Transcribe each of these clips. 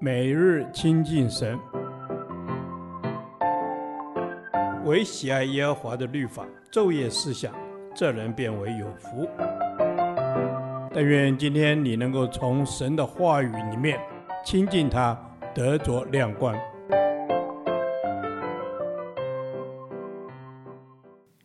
每日亲近神，唯喜爱耶和华的律法，昼夜思想，这人便为有福。但愿今天你能够从神的话语里面亲近他，得着亮光。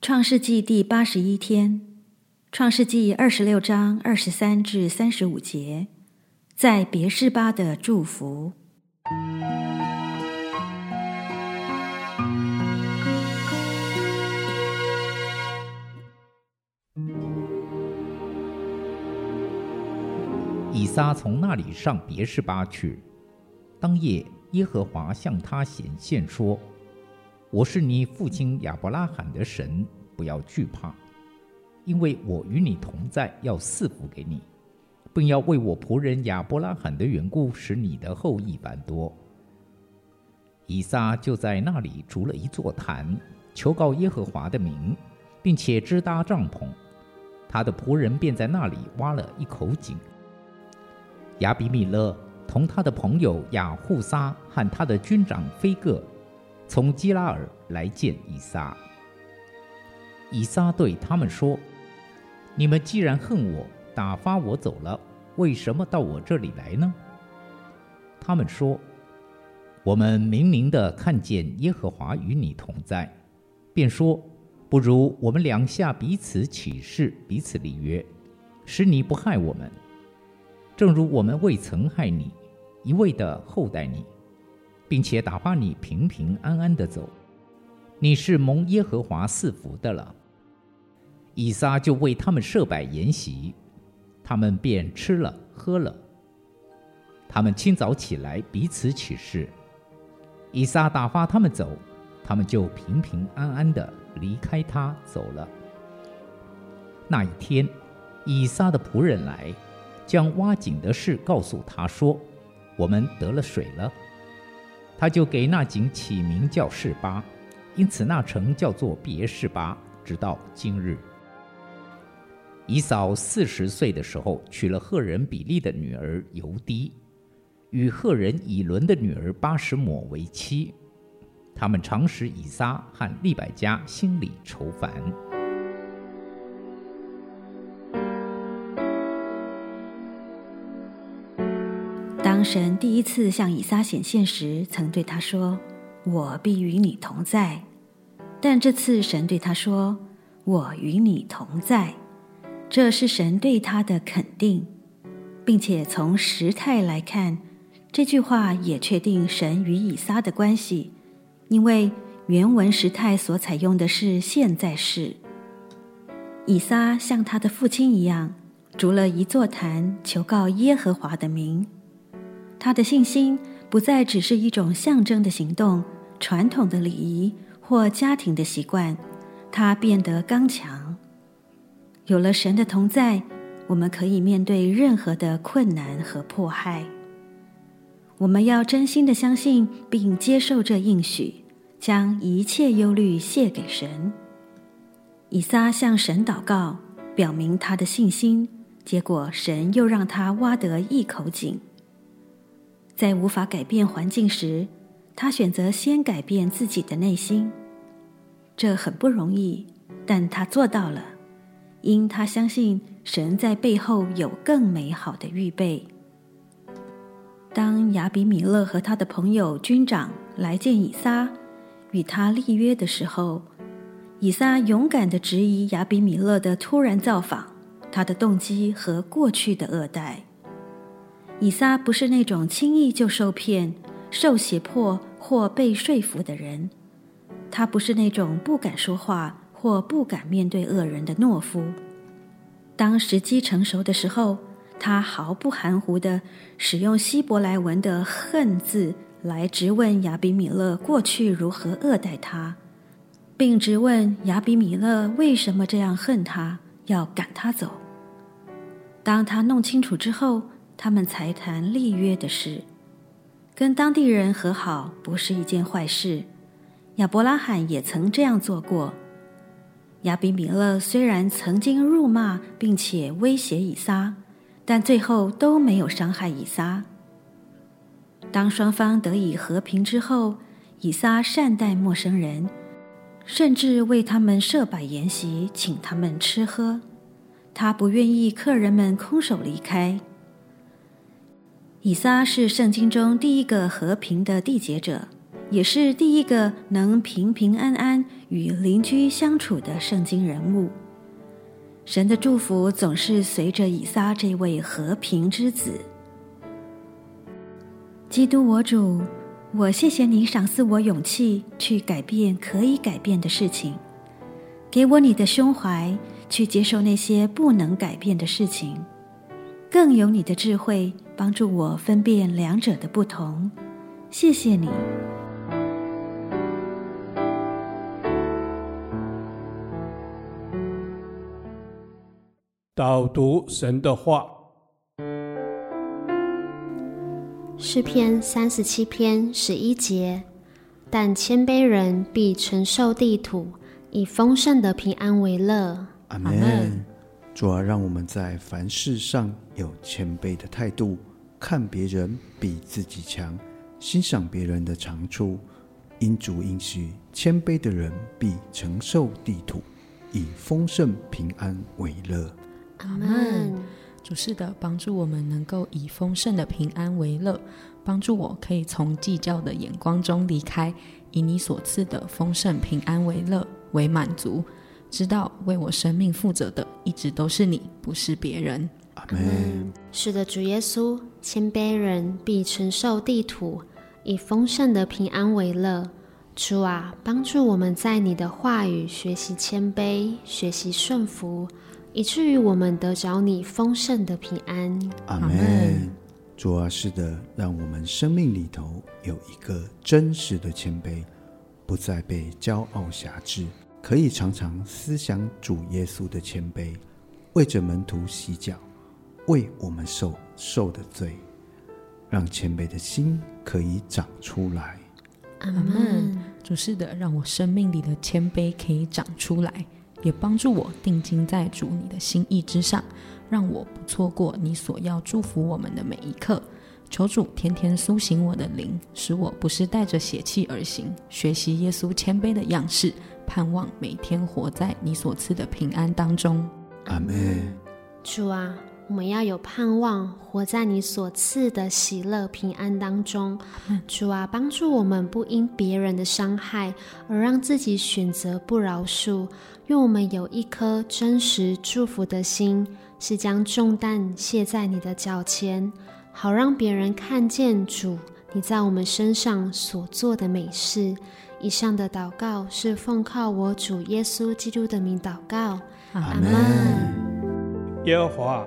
创世纪第八十一天，创世纪二十六章二十三至三十五节，在别是巴的祝福。以撒从那里上别是巴去。当夜，耶和华向他显现说：“我是你父亲亚伯拉罕的神。”不要惧怕，因为我与你同在，要赐福给你，并要为我仆人亚伯拉罕的缘故，使你的后裔繁多。以撒就在那里筑了一座坛，求告耶和华的名，并且支搭帐篷。他的仆人便在那里挖了一口井。亚比米勒同他的朋友亚户撒和他的军长非各，从基拉尔来见以撒。以撒对他们说：“你们既然恨我，打发我走了，为什么到我这里来呢？”他们说：“我们明明的看见耶和华与你同在，便说：不如我们两下彼此起誓，彼此立约，使你不害我们，正如我们未曾害你，一味的厚待你，并且打发你平平安安的走。”你是蒙耶和华赐福的了。以撒就为他们设摆筵席，他们便吃了喝了。他们清早起来，彼此起誓。以撒打发他们走，他们就平平安安地离开他走了。那一天，以撒的仆人来，将挖井的事告诉他说：“我们得了水了。”他就给那井起名叫示巴。因此，那城叫做别是巴，直到今日。以扫四十岁的时候，娶了赫人比利的女儿尤迪，与赫人以伦的女儿巴什抹为妻。他们常使以撒和利百加心里愁烦。当神第一次向以撒显现时，曾对他说：“我必与你同在。”但这次神对他说：“我与你同在。”这是神对他的肯定，并且从时态来看，这句话也确定神与以撒的关系，因为原文时态所采用的是现在式。以撒像他的父亲一样，逐了一座坛，求告耶和华的名。他的信心不再只是一种象征的行动、传统的礼仪。或家庭的习惯，他变得刚强。有了神的同在，我们可以面对任何的困难和迫害。我们要真心的相信并接受这应许，将一切忧虑卸给神。以撒向神祷告，表明他的信心。结果，神又让他挖得一口井。在无法改变环境时，他选择先改变自己的内心，这很不容易，但他做到了，因他相信神在背后有更美好的预备。当亚比米勒和他的朋友军长来见以撒，与他立约的时候，以撒勇敢地质疑亚比米勒的突然造访，他的动机和过去的恶待。以撒不是那种轻易就受骗。受胁迫或被说服的人，他不是那种不敢说话或不敢面对恶人的懦夫。当时机成熟的时候，他毫不含糊地使用希伯来文的“恨”字来质问亚比米勒过去如何恶待他，并质问亚比米勒为什么这样恨他，要赶他走。当他弄清楚之后，他们才谈立约的事。跟当地人和好不是一件坏事，亚伯拉罕也曾这样做过。亚比米勒虽然曾经辱骂并且威胁以撒，但最后都没有伤害以撒。当双方得以和平之后，以撒善待陌生人，甚至为他们设摆筵席，请他们吃喝。他不愿意客人们空手离开。以撒是圣经中第一个和平的缔结者，也是第一个能平平安安与邻居相处的圣经人物。神的祝福总是随着以撒这位和平之子。基督我主，我谢谢你赏赐我勇气去改变可以改变的事情，给我你的胸怀去接受那些不能改变的事情。更有你的智慧帮助我分辨两者的不同，谢谢你。导读神的话，诗篇三十七篇十一节，但谦卑人必承受地土，以丰盛的平安为乐。阿门。主啊，让我们在凡事上有谦卑的态度，看别人比自己强，欣赏别人的长处。因主应许，谦卑的人必承受地土，以丰盛平安为乐。阿门。主是的，帮助我们能够以丰盛的平安为乐，帮助我可以从计较的眼光中离开，以你所赐的丰盛平安为乐，为满足。知道为我生命负责的一直都是你，不是别人。阿门。是的，主耶稣，谦卑人必承受地土，以丰盛的平安为乐。主啊，帮助我们在你的话语学习谦卑，学习顺服，以至于我们得着你丰盛的平安。阿门。主啊，是的，让我们生命里头有一个真实的谦卑，不再被骄傲挟制。可以常常思想主耶稣的谦卑，为着门徒洗脚，为我们受受的罪，让谦卑的心可以长出来。阿门。主是的，让我生命里的谦卑可以长出来，也帮助我定睛在主你的心意之上，让我不错过你所要祝福我们的每一刻。求主天天苏醒我的灵，使我不是带着血气而行，学习耶稣谦卑的样式。盼望每天活在你所赐的平安当中。阿门。主啊，我们要有盼望，活在你所赐的喜乐平安当中。主啊，帮助我们不因别人的伤害而让自己选择不饶恕，愿我们有一颗真实祝福的心，是将重担卸在你的脚前，好让别人看见主你在我们身上所做的美事。以上的祷告是奉靠我主耶稣基督的名祷告，阿门。耶和华，